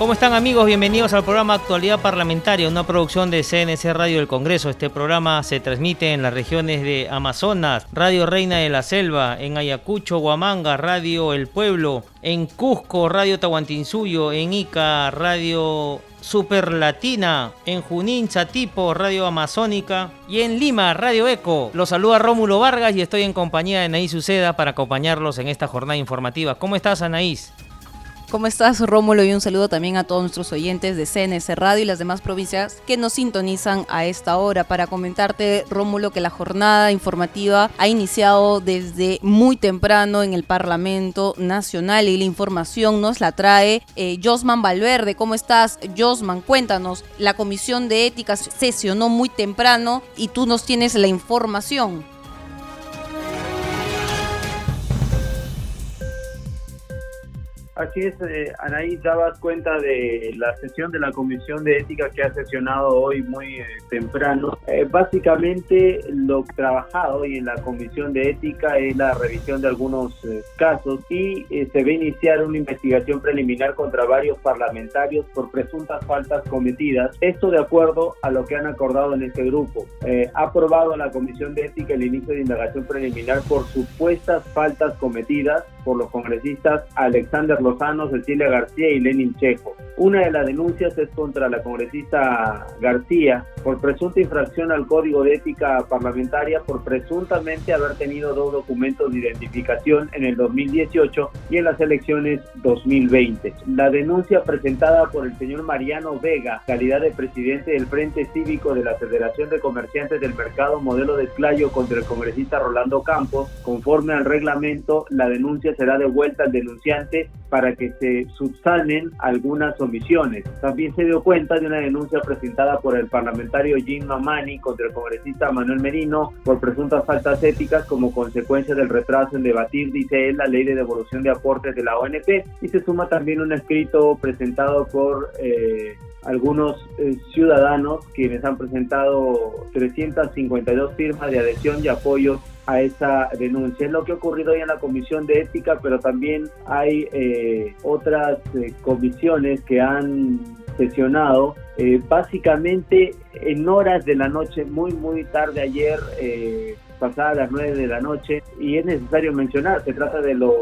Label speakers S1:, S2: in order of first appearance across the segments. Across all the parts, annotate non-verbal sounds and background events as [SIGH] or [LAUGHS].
S1: ¿Cómo están amigos? Bienvenidos al programa Actualidad Parlamentaria, una producción de CNC Radio del Congreso. Este programa se transmite en las regiones de Amazonas, Radio Reina de la Selva, en Ayacucho, Huamanga, Radio El Pueblo, en Cusco, Radio Tahuantinsuyo, en Ica, Radio Super Latina, en Junín, Chatipo, Radio Amazónica y en Lima, Radio Eco. Los saluda Rómulo Vargas y estoy en compañía de Anaís Uceda para acompañarlos en esta jornada informativa. ¿Cómo estás, Anaís?
S2: ¿Cómo estás, Rómulo? Y un saludo también a todos nuestros oyentes de CNS Radio y las demás provincias que nos sintonizan a esta hora. Para comentarte, Rómulo, que la jornada informativa ha iniciado desde muy temprano en el Parlamento Nacional y la información nos la trae eh, Josman Valverde. ¿Cómo estás, Josman? Cuéntanos, la Comisión de Ética sesionó muy temprano y tú nos tienes la información.
S3: Así es, eh, Anaí, dabas cuenta de la sesión de la Comisión de Ética que ha sesionado hoy muy eh, temprano. Eh, básicamente lo trabajado hoy en la Comisión de Ética es la revisión de algunos eh, casos y se va a iniciar una investigación preliminar contra varios parlamentarios por presuntas faltas cometidas. Esto de acuerdo a lo que han acordado en este grupo. ha aprobado la Comisión de Ética el inicio de indagación preliminar por supuestas faltas cometidas por los congresistas Alexander Lozano, Cecilia García y Lenin Chejo. Una de las denuncias es contra la congresista García por presunta infracción al Código de Ética Parlamentaria por presuntamente haber tenido dos documentos de identificación en el 2018 y en las elecciones 2020. La denuncia presentada por el señor Mariano Vega, calidad de presidente del Frente Cívico de la Federación de Comerciantes del Mercado Modelo de Esclayo contra el congresista Rolando Campos, conforme al reglamento, la denuncia será devuelta al denunciante para que se subsanen algunas omisiones. También se dio cuenta de una denuncia presentada por el parlamentario Jim Mamani contra el congresista Manuel Merino por presuntas faltas éticas como consecuencia del retraso en debatir, dice él, la ley de devolución de aportes de la ONP y se suma también un escrito presentado por eh, algunos eh, ciudadanos quienes han presentado 352 firmas de adhesión y apoyo a esa denuncia. Es lo que ha ocurrido hoy en la Comisión de Ética, pero también hay eh, otras eh, comisiones que han sesionado básicamente en horas de la noche, muy, muy tarde ayer pasadas las 9 de la noche y es necesario mencionar, se trata de lo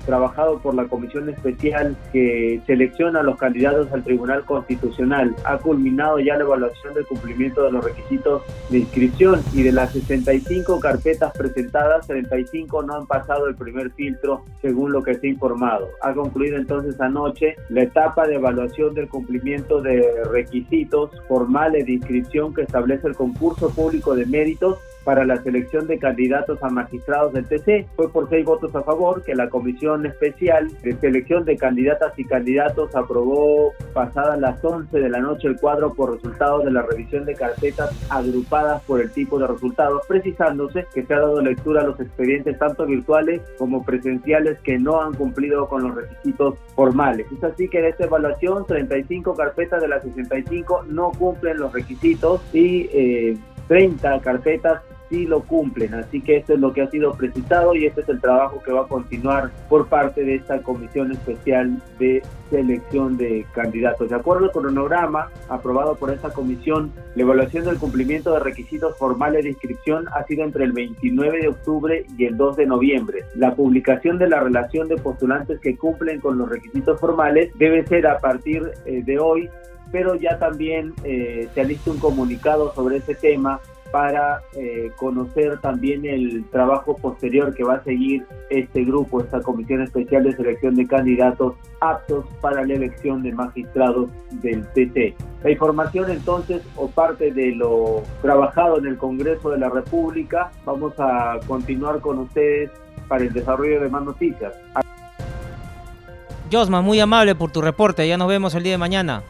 S3: trabajado por la comisión especial que selecciona a los candidatos al Tribunal Constitucional. Ha culminado ya la evaluación del cumplimiento de los requisitos de inscripción y de las 65 carpetas presentadas, 35 no han pasado el primer filtro según lo que se ha informado. Ha concluido entonces anoche la etapa de evaluación del cumplimiento de requisitos formales de inscripción que establece el concurso público de méritos para la selección de candidatos a magistrados del TC. Fue por seis votos a favor que la Comisión Especial de Selección de Candidatas y Candidatos aprobó pasadas las 11 de la noche el cuadro por resultados de la revisión de carpetas agrupadas por el tipo de resultados, precisándose que se ha dado lectura a los expedientes tanto virtuales como presenciales que no han cumplido con los requisitos formales. Es así que en esta evaluación 35 carpetas de las 65 no cumplen los requisitos y eh, 30 carpetas sí lo cumplen. Así que esto es lo que ha sido precisado y este es el trabajo que va a continuar por parte de esta comisión especial de selección de candidatos. De acuerdo al cronograma aprobado por esta comisión, la evaluación del cumplimiento de requisitos formales de inscripción ha sido entre el 29 de octubre y el 2 de noviembre. La publicación de la relación de postulantes que cumplen con los requisitos formales debe ser a partir eh, de hoy pero ya también eh, se ha listo un comunicado sobre ese tema para eh, conocer también el trabajo posterior que va a seguir este grupo, esta comisión especial de selección de candidatos aptos para la elección de magistrados del TC. La información entonces o parte de lo trabajado en el Congreso de la República, vamos a continuar con ustedes para el desarrollo de más noticias.
S1: Josma, muy amable por tu reporte, ya nos vemos el día de mañana.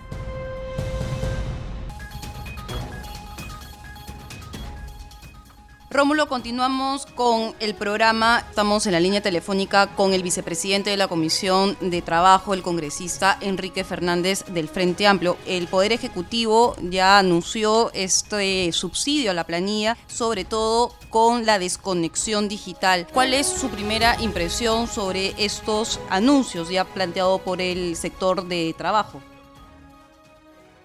S2: Rómulo, continuamos con el programa. Estamos en la línea telefónica con el vicepresidente de la Comisión de Trabajo, el congresista Enrique Fernández del Frente Amplio. El Poder Ejecutivo ya anunció este subsidio a la planilla, sobre todo con la desconexión digital. ¿Cuál es su primera impresión sobre estos anuncios ya planteados por el sector de trabajo?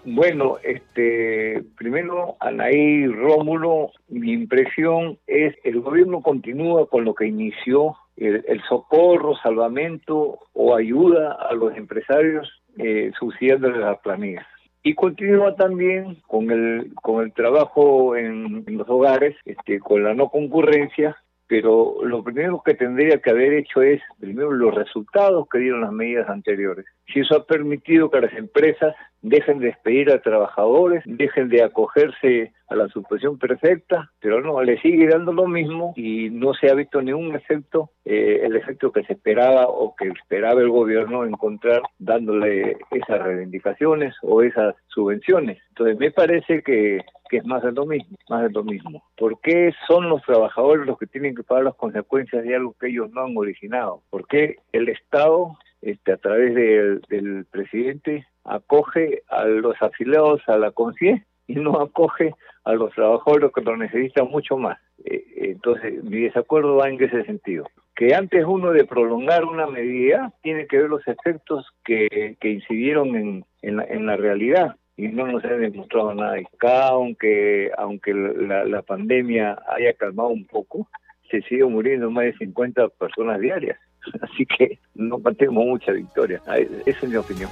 S4: Bueno, este, primero, Anaí Rómulo, mi impresión es el gobierno continúa con lo que inició el, socorro, salvamento o ayuda a los empresarios eh, subsidiándoles las planillas. Y continúa también con el, con el trabajo en, en los hogares, este, con la no concurrencia, pero lo primero que tendría que haber hecho es, primero, los resultados que dieron las medidas anteriores. Si eso ha permitido que las empresas dejen de despedir a trabajadores, dejen de acogerse a la suspensión perfecta, pero no, le sigue dando lo mismo y no se ha visto ningún efecto, eh, el efecto que se esperaba o que esperaba el gobierno encontrar dándole esas reivindicaciones o esas subvenciones. Entonces me parece que, que es más de lo mismo, más de lo mismo. ¿Por qué son los trabajadores los que tienen que pagar las consecuencias de algo que ellos no han originado? ¿Por qué el Estado este, a través del presidente acoge a los afiliados a la CONCIE y no acoge a los trabajadores que lo necesitan mucho más. Eh, entonces, mi desacuerdo va en ese sentido. Que antes uno de prolongar una medida tiene que ver los efectos que, que incidieron en, en, la, en la realidad y no nos ha demostrado nada. Acá, aunque, aunque la, la pandemia haya calmado un poco, se sigue muriendo más de 50 personas diarias. [LAUGHS] Así que no tenemos mucha victoria. Esa es mi opinión.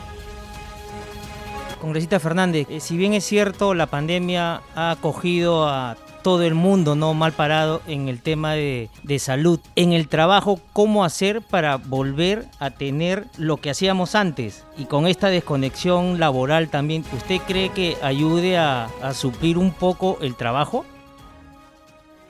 S1: Congresista Fernández, eh, si bien es cierto, la pandemia ha acogido a todo el mundo no mal parado en el tema de, de, salud. En el trabajo, ¿cómo hacer para volver a tener lo que hacíamos antes? Y con esta desconexión laboral también, ¿usted cree que ayude a, a suplir un poco el trabajo?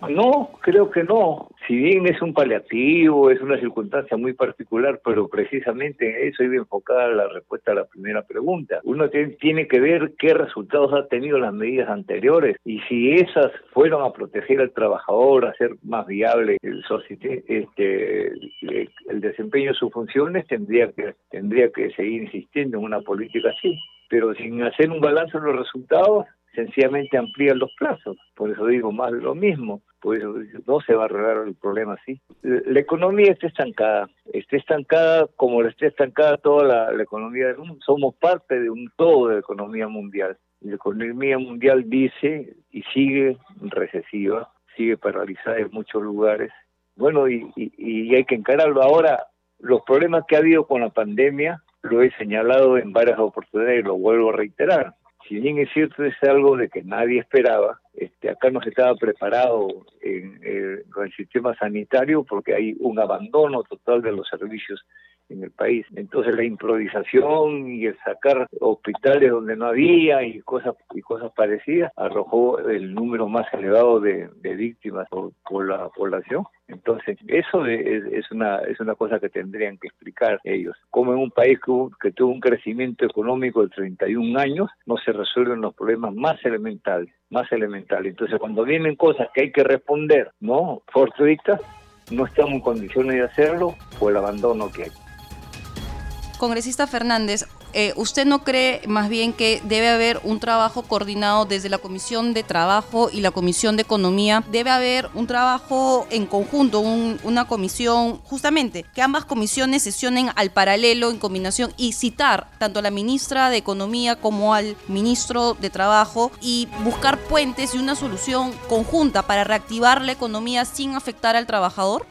S4: No, creo que no. Si bien es un paliativo, es una circunstancia muy particular, pero precisamente eso iba enfocada la respuesta a la primera pregunta. Uno tiene que ver qué resultados ha tenido las medidas anteriores y si esas fueron a proteger al trabajador, a hacer más viable el, este, el desempeño de sus funciones, tendría que, tendría que seguir insistiendo en una política así. Pero sin hacer un balance de los resultados, sencillamente amplían los plazos. Por eso digo más de lo mismo. Por eso no se va a arreglar el problema así. La economía está estancada. Está estancada como está estancada toda la, economía del mundo. Somos parte de un todo de la economía mundial. La economía mundial dice y sigue recesiva, sigue paralizada en muchos lugares. Bueno, y, y hay que encararlo. Ahora, los problemas que ha habido con la pandemia, lo he señalado en varias oportunidades y lo vuelvo a reiterar si bien es cierto es algo de que nadie esperaba, este, acá no se estaba preparado en, eh, con el sistema sanitario porque hay un abandono total de los servicios en el país. Entonces la improvisación y el sacar hospitales donde no había y cosas y cosas parecidas arrojó el número más elevado de, víctimas por, la población. Entonces eso es, una es una cosa que tendrían que explicar ellos. Como en un país que tuvo un crecimiento económico de 31 años no se resuelven los problemas más elementales, más elementales. Entonces cuando vienen cosas que hay que responder, no fortuitas, no estamos en condiciones de hacerlo por el abandono que hay.
S2: Congresista Fernández, eh, ¿usted no cree más bien que debe haber un trabajo coordinado desde la Comisión de Trabajo y la Comisión de Economía? Debe haber un trabajo en conjunto, una comisión, justamente, que ambas comisiones sesionen al paralelo en combinación y citar tanto a la ministra de Economía como al ministro de Trabajo y buscar puentes y una solución conjunta para reactivar la economía sin afectar al trabajador?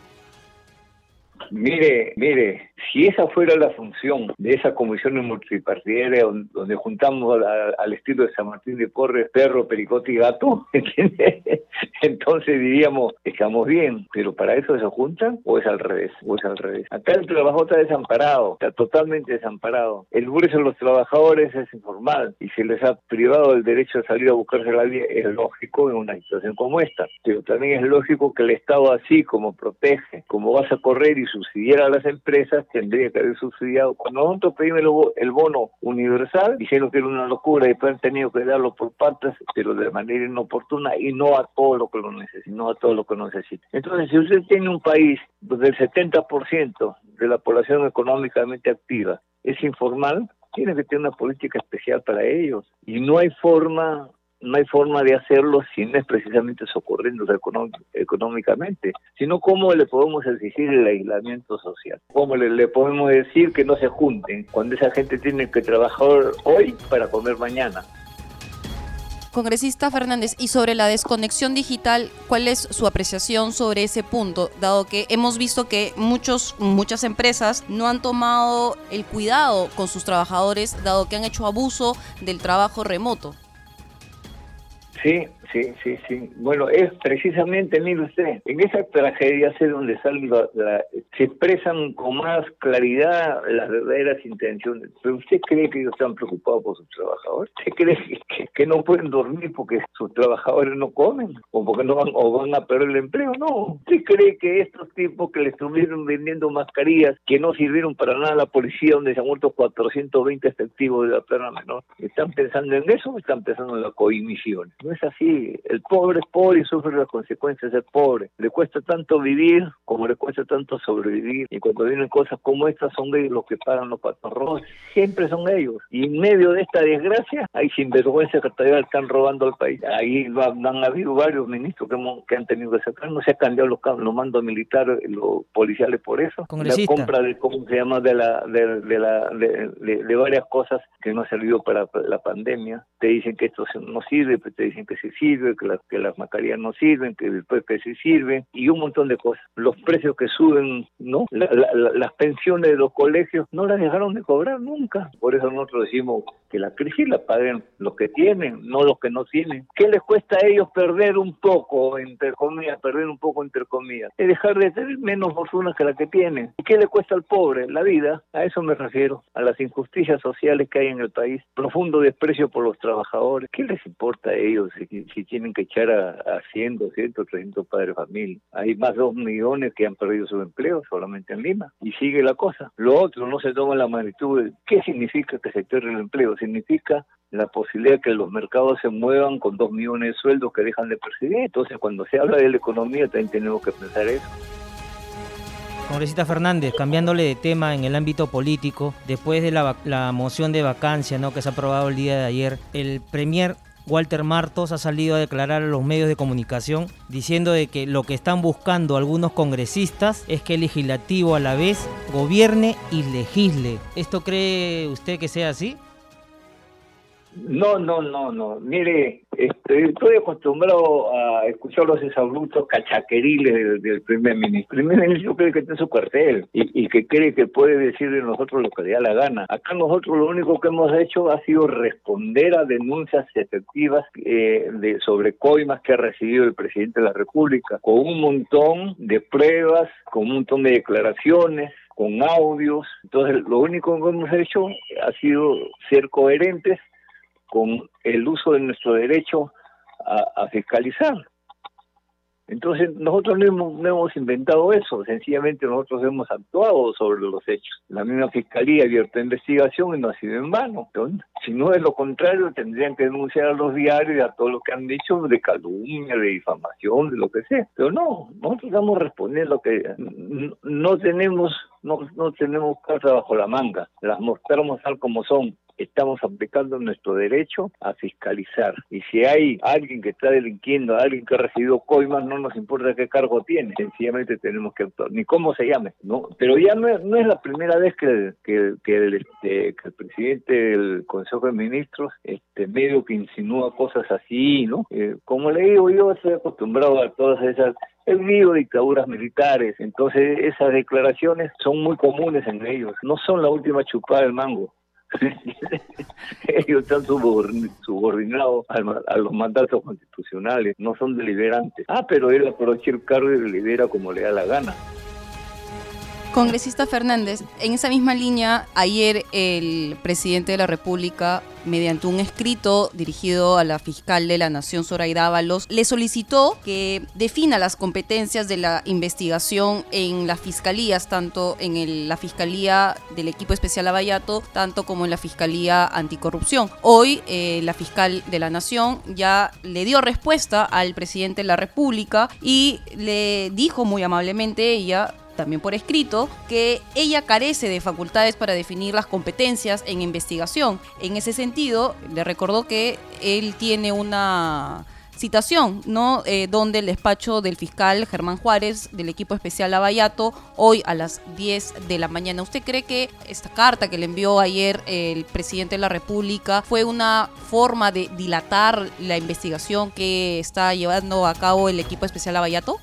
S4: Mire, mire, si esa fuera la función de esa comisión multipartidaria donde, juntamos al estilo de San Martín de Porres, perro, pericote y gato, [LAUGHS] entonces diríamos, estamos bien, pero para eso se juntan o es al revés, o es al revés. Acá el trabajo está desamparado, está totalmente desamparado. El grueso de los trabajadores es informal y se les ha privado el derecho a salir a buscarse la vida, es lógico en una situación como esta, pero también es lógico que el Estado así como protege, como vas a correr y subsidiar a las empresas, tendría que haber subsidiado. Cuando nosotros pedimos el bono universal, dijeron que era una locura y después han tenido que darlo por partes, pero de manera inoportuna y no a todo lo que lo necesita, no a todo lo que necesita. Entonces, si usted tiene un país donde el 70% de la población económicamente activa es informal, tiene que tener una política especial para ellos. Y no hay forma no hay forma de hacerlo si no es precisamente socorriendo económicamente, sino cómo le podemos exigir el aislamiento social, cómo le, le, podemos decir que no se junten cuando esa gente tiene que trabajar hoy para comer mañana.
S2: Congresista Fernández, y sobre la desconexión digital, ¿cuál es su apreciación sobre ese punto? Dado que hemos visto que muchos, muchas empresas no han tomado el cuidado con sus trabajadores, dado que han hecho abuso del trabajo remoto.
S4: Sí, sí, sí, sí. Bueno, es precisamente, mire usted, en esa tragedia es donde salen se expresan con más claridad las verdaderas intenciones. Pero usted cree que ellos están preocupados por sus trabajadores. ¿Usted cree que, no pueden dormir porque sus trabajadores no comen o porque no van, o van a perder el empleo? No. ¿Usted cree que estos tipos que le estuvieron vendiendo mascarillas que no sirvieron para nada a la policía donde se han muerto 420 efectivos de la pena menor, están pensando en eso o están pensando en la coimisión? es así. El pobre es pobre y sufre las consecuencias de pobre. Le cuesta tanto vivir como le cuesta tanto sobrevivir. Y cuando vienen cosas como estas, son ellos los que pagan los patos Siempre son ellos. Y en medio de esta desgracia, hay sinvergüenza que todavía están robando al país. Ahí han habido varios ministros que, que han tenido que sacar. No se han cambiado los, los mandos militares, los policiales por eso. La compra de, ¿cómo se llama? De, la, de, de la, de, varias cosas que no ha servido para la pandemia. Te dicen que esto no sirve, pero te dicen que se sirve, que, que las mascarillas no sirven, que después que se sirven y un montón de cosas. Los precios que suben, ¿no? las pensiones de los colegios no las dejaron de cobrar nunca. Por eso nosotros decimos que la crisis la paguen los que tienen, no los que no tienen. ¿Qué les cuesta a ellos perder un poco, entre comillas, perder un poco entre comillas? Es dejar de tener menos fortuna que la que tienen. ¿Y qué le cuesta al pobre? La vida. A eso me refiero, a las injusticias sociales que hay en el país, profundo desprecio por los trabajadores. ¿Qué les importa a ellos si, tienen que echar a, a 100, 200, 300 padres de familia. Hay más de 2 millones que han perdido su empleo solamente en Lima. Y sigue la cosa. Lo otro no se toma la magnitud. ¿Qué significa que se pierda el empleo? Significa la posibilidad de que los mercados se muevan con 2 millones de sueldos que dejan de percibir. Entonces, cuando se habla de la economía, también tenemos que pensar eso.
S1: Congresista Fernández, cambiándole de tema en el ámbito político, después de la, la moción de vacancia ¿no? que se ha aprobado el día de ayer, el Premier Walter Martos ha salido a declarar a los medios de comunicación diciendo de que lo que están buscando algunos congresistas es que el legislativo a la vez gobierne y legisle. ¿Esto cree usted que sea así?
S4: No, no, no, no. Mire, este, estoy acostumbrado a escuchar los exabruptos cachaqueriles del, primer ministro. El primer ministro cree que está en su cuartel y, que cree que puede decir de nosotros lo que le da la gana. Acá nosotros lo único que hemos hecho ha sido responder a denuncias efectivas eh, de, sobre coimas que ha recibido el presidente de la República, con un montón de pruebas, con un montón de declaraciones, con audios. Entonces, lo único que hemos hecho ha sido ser coherentes con el uso de nuestro derecho a, fiscalizar. Entonces, nosotros no hemos, inventado eso, sencillamente nosotros hemos actuado sobre los hechos. La misma Fiscalía abierta investigación y no ha sido en vano. si no es lo contrario, tendrían que denunciar a los diarios y a todo lo que han dicho de calumnia, de difamación, de lo que sea. Pero no, nosotros estamos respondiendo que no tenemos no, no tenemos casa bajo la manga, las mostramos tal como son estamos aplicando nuestro derecho a fiscalizar. Y si hay alguien que está delinquiendo, alguien que ha recibido coimas, no nos importa qué cargo tiene, sencillamente tenemos que actuar, ni cómo se llame. ¿no? Pero ya no, es la primera vez que, el, este, que el presidente del Consejo de Ministros este, medio que insinúa cosas así, ¿no? Eh, como le digo, yo estoy acostumbrado a todas esas vivido dictaduras militares, entonces esas declaraciones son muy comunes en ellos, no son la última chupada del mango [LAUGHS] Ellos están subordinados a, los mandatos constitucionales, no son deliberantes. Ah, pero él aprovecha el cargo y delibera como le da la gana.
S2: Congresista Fernández, en esa misma línea, ayer el presidente de la República, mediante un escrito dirigido a la fiscal de la Nación, Zoraida Ábalos, le solicitó que defina las competencias de la investigación en las fiscalías, tanto en la Fiscalía del Equipo Especial Abayato, tanto como en la Fiscalía Anticorrupción. Hoy, eh, la fiscal de la Nación ya le dio respuesta al presidente de la República y le dijo muy amablemente ella también por escrito, que ella carece de facultades para definir las competencias en investigación. En ese sentido, le recordó que él tiene una citación, ¿no? Eh, donde el despacho del fiscal Germán Juárez del equipo especial Lavallato hoy a las 10 de la mañana. ¿Usted cree que esta carta que le envió ayer el presidente de la República fue una forma de dilatar la investigación que está llevando a cabo el equipo especial Lavallato?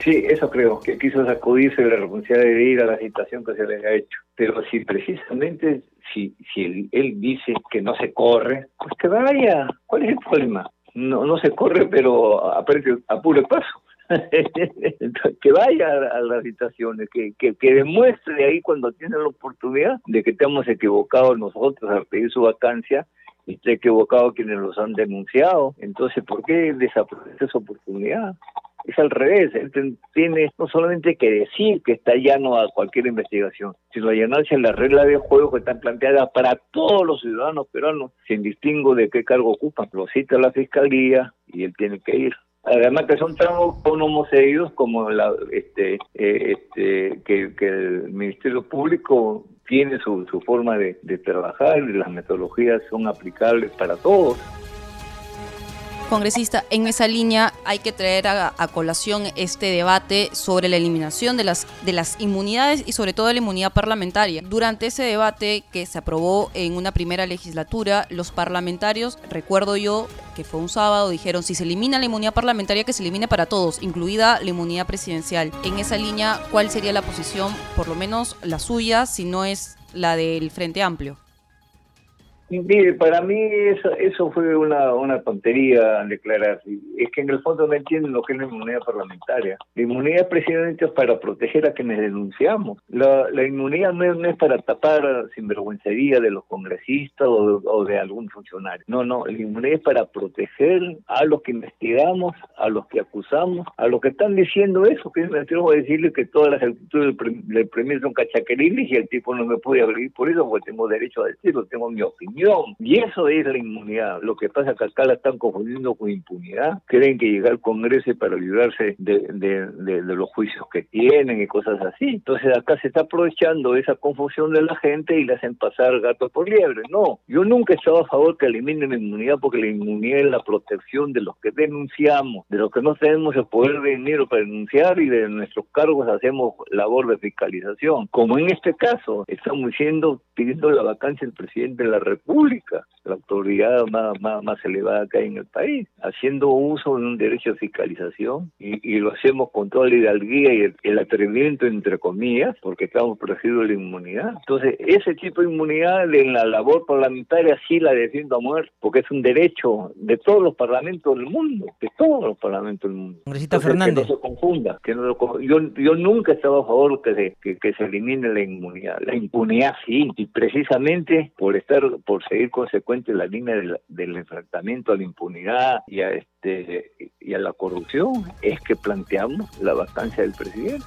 S4: Sí, eso creo, que quiso sacudirse la responsabilidad de ir a la citación que se le ha hecho. Pero si precisamente, si, si él, dice que no se corre, pues que vaya. ¿Cuál es el problema? No, no se corre, pero a, a puro paso. [LAUGHS] que vaya a, las citaciones, que, que, que, demuestre ahí cuando tiene la oportunidad de que estamos equivocados nosotros al pedir su vacancia y está equivocado quienes los han denunciado. Entonces, ¿por qué desaprovechar esa oportunidad? Es al revés, él tiene no solamente que decir que está llano a cualquier investigación, sino allanarse a la regla de juego que están planteadas para todos los ciudadanos peruanos, sin distingo de qué cargo ocupan. Lo cita la fiscalía y él tiene que ir. Además que son tan autónomos ellos como la, este, eh, este, que, el Ministerio Público tiene su, su forma de, de trabajar y las metodologías son aplicables para todos.
S2: Congresista, en esa línea hay que traer a, colación este debate sobre la eliminación de las, de las inmunidades y sobre todo la inmunidad parlamentaria. Durante ese debate que se aprobó en una primera legislatura, los parlamentarios, recuerdo yo que fue un sábado, dijeron si se elimina la inmunidad parlamentaria que se elimine para todos, incluida la inmunidad presidencial. En esa línea, ¿cuál sería la posición, por lo menos la suya, si no es la del Frente Amplio?
S4: Mire, para mí eso, eso fue una, una tontería declarar. Es que en el fondo no entienden lo que es la inmunidad parlamentaria. La inmunidad presidente es para proteger a quienes denunciamos. La, la inmunidad no es, para tapar sinvergüencería de los congresistas o de, algún funcionario. No, no, la inmunidad es para proteger a los que investigamos, a los que acusamos, a los que están diciendo eso, que me atrevo a decirle que todas las actitudes del, primer son cachaqueriles y el tipo no me puede abrir por eso porque tengo derecho a decirlo, tengo mi opinión y eso es la inmunidad. Lo que pasa es que acá la están confundiendo con impunidad. Creen que llegar al Congreso para librarse de, los juicios que tienen y cosas así. Entonces acá se está aprovechando esa confusión de la gente y le hacen pasar gato por liebre. No, yo nunca he estado a favor que eliminen la inmunidad porque la inmunidad es la protección de los que denunciamos, de los que no tenemos el poder de dinero para denunciar y de nuestros cargos hacemos labor de fiscalización. Como en este caso, estamos diciendo, pidiendo la vacancia del presidente de la República pública, la autoridad más, más, elevada que hay en el país, haciendo uso de un derecho de fiscalización y, lo hacemos con toda la hidalguía y el, atrevimiento, entre comillas, porque estamos protegidos de la inmunidad. Entonces, ese tipo de inmunidad en la labor parlamentaria sí la defiendo a muerte, porque es un derecho de todos los parlamentos del mundo, de todos los parlamentos del mundo.
S1: Fernández.
S4: Que no se confunda. Que no yo, yo nunca he estado a favor que se, que, que se elimine la inmunidad. La impunidad sí, y precisamente por estar, por seguir consecuente la línea del, enfrentamiento a la impunidad y a este y a la corrupción es que planteamos la vacancia del presidente.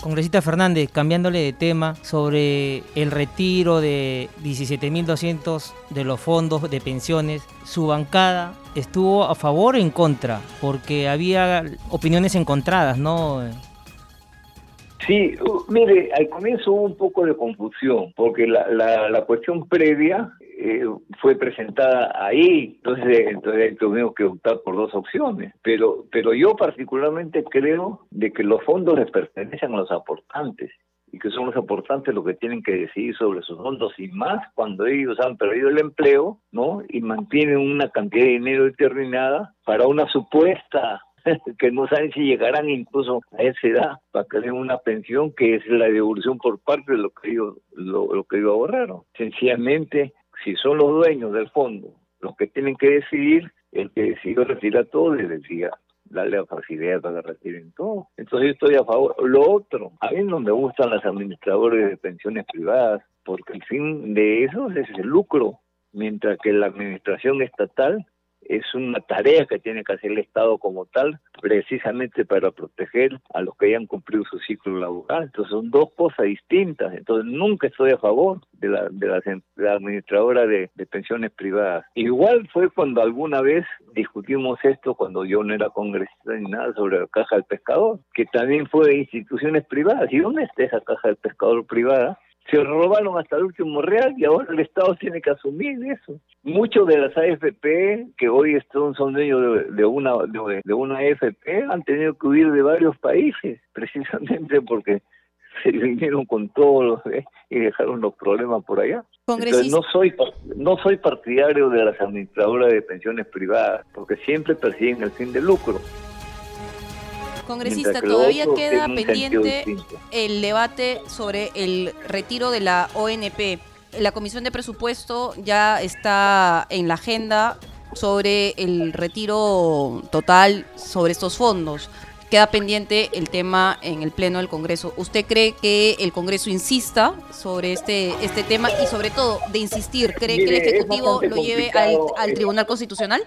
S1: Congresista Fernández, cambiándole de tema sobre el retiro de 17.200 de los fondos de pensiones, su bancada estuvo a favor o en contra, porque había opiniones encontradas, ¿no?
S4: Sí, mire, al comienzo hubo un poco de confusión, porque la, la, cuestión previa eh, fue presentada ahí, entonces, entonces tuvimos que optar por dos opciones. Pero, pero yo particularmente creo de que los fondos les pertenecen a los aportantes y que son los aportantes los que tienen que decidir sobre sus fondos y más cuando ellos han perdido el empleo, ¿no? Y mantienen una cantidad de dinero determinada para una supuesta [LAUGHS] que no saben si llegarán incluso a esa edad para que den una pensión que es la devolución por parte de lo que ellos, lo, que ellos ahorraron. Sencillamente, si son los dueños del fondo los que tienen que decidir, el que decidió retirar todo les decía, darle la facilidad para que retiren todo. Entonces yo estoy a favor. Lo otro, a mí no me gustan las administradores de pensiones privadas, porque el fin de eso es el lucro, mientras que la administración estatal es una tarea que tiene que hacer el Estado como tal, precisamente para proteger a los que hayan cumplido su ciclo laboral. Entonces son dos cosas distintas. Entonces nunca estoy a favor de la, de la, administradora de, pensiones privadas. Igual fue cuando alguna vez discutimos esto, cuando yo no era congresista ni nada, sobre la caja del pescador, que también fue de instituciones privadas. ¿Y dónde está esa caja del pescador privada? Se robaron hasta el último real y ahora el Estado tiene que asumir eso. Muchos de las AFP que hoy son, son dueños de, una de, una AFP han tenido que huir de varios países [LAUGHS] precisamente porque se vinieron con todos los y dejaron los problemas por allá. Entonces, no soy no soy partidario de las administradoras de pensiones privadas porque siempre persiguen el fin de lucro.
S2: Congresista, todavía queda pendiente el debate sobre el retiro de la ONP. La Comisión de Presupuesto ya está en la agenda sobre el retiro total sobre estos fondos. Queda pendiente el tema en el Pleno del Congreso. ¿Usted cree que el Congreso insista sobre este, este tema y sobre todo de insistir, cree que el Ejecutivo lo lleve al Tribunal Constitucional?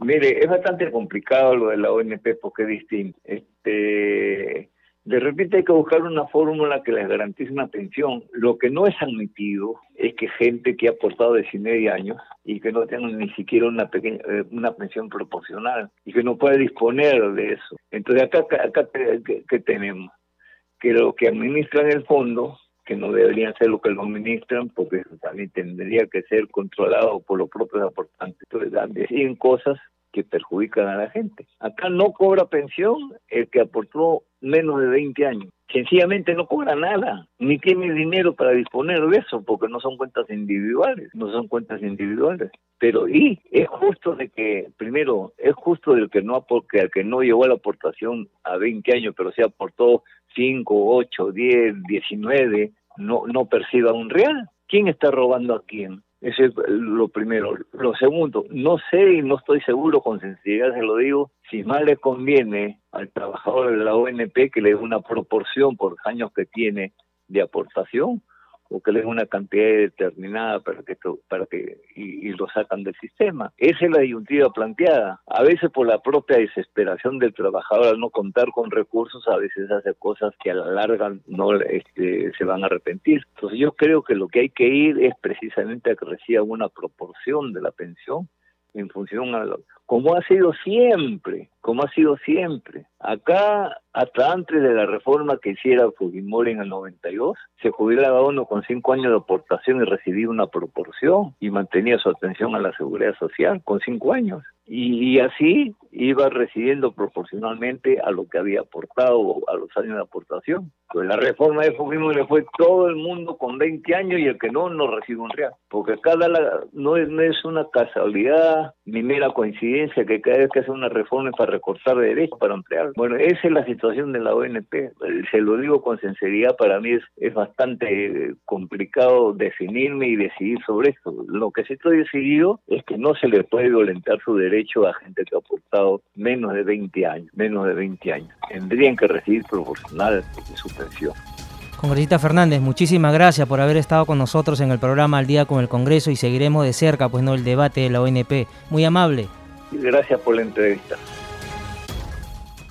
S4: Mire, es bastante complicado lo de la ONP porque es distinto. Este, de repente hay que buscar una fórmula que les garantice una pensión. Lo que no es admitido es que gente que ha aportado 19 años y que no tenga ni siquiera una pequeña eh, una pensión proporcional y que no puede disponer de eso. Entonces acá acá ¿qué, tenemos que lo que administran el fondo que no deberían ser lo que lo administran, porque también tendría que ser controlado por los propios aportantes. Entonces, deciden cosas que perjudican a la gente. Acá no cobra pensión el que aportó menos de 20 años. Sencillamente no cobra nada, ni tiene dinero para disponer de eso, porque no son cuentas individuales, no son cuentas individuales. Pero y es justo de que, primero, es justo del que no porque al que no llegó la aportación a 20 años, pero se aportó 5, 8, 10, 19, no, no perciba un real. ¿Quién está robando a quién? Eso es lo primero. Lo segundo, no sé y no estoy seguro, con sinceridad se lo digo, si más le conviene al trabajador de la ONP que le dé una proporción por años que tiene de aportación o que le den una cantidad determinada para que para que y, lo sacan del sistema. Esa es la disyuntiva planteada. A veces por la propia desesperación del trabajador al no contar con recursos, a veces hace cosas que a la larga no este, se van a arrepentir. Entonces yo creo que lo que hay que ir es precisamente a que reciba una proporción de la pensión en función a lo, como ha sido siempre, como ha sido siempre. Acá, hasta antes de la reforma que hiciera Fujimori en el 92, se jubilaba uno con cinco años de aportación y recibía una proporción y mantenía su atención a la seguridad social con cinco años. Y, así iba recibiendo proporcionalmente a lo que había aportado a los años de aportación. Pues la reforma de Fujimori fue todo el mundo con 20 años y el que no, no recibe un real. Porque cada no, es, no es una casualidad ni mera coincidencia que cada vez que hace una reforma para recortar derechos, para ampliar. Bueno, esa es la situación de la ONP. Se lo digo con sinceridad, para mí es, es bastante complicado definirme y decidir sobre esto. Lo que sí estoy decidido es que no se le puede violentar su derecho a gente que ha aportado menos de 20 años, menos de 20 años. Tendrían que recibir proporcional de su pensión.
S1: Congresista Fernández, muchísimas gracias por haber estado con nosotros en el programa Al Día con el Congreso y seguiremos de cerca pues no el debate de la ONP. Muy amable.
S4: Gracias por la entrevista.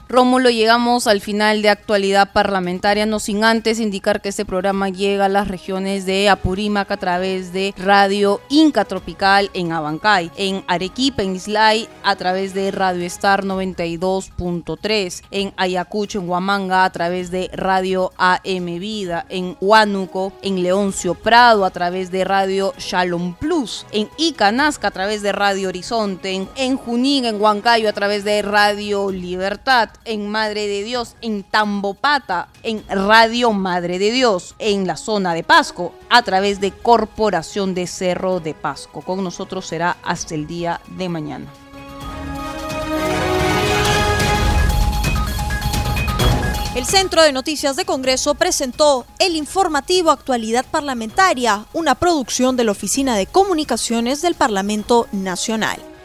S2: Rómulo, llegamos al final de actualidad parlamentaria, no sin antes indicar que este programa llega a las regiones de Apurímac a través de Radio Inca Tropical en Abancay, en Arequipa, en Islay, a través de Radio Star 92.3, en Ayacucho, en Huamanga, a través de Radio AM Vida, en Huánuco, en Leoncio Prado, a través de Radio Shalom Plus, en Ica Nazca, a través de Radio Horizonte, en Junín, en Huancayo, a través de Radio Libertad, en Madre de Dios, en Tambopata, en Radio Madre de Dios, en la zona de Pasco, a través de Corporación de Cerro de Pasco. Con nosotros será hasta el día de mañana.
S5: El Centro de Noticias de Congreso presentó el informativo Actualidad Parlamentaria, una producción de la Oficina de Comunicaciones del Parlamento Nacional.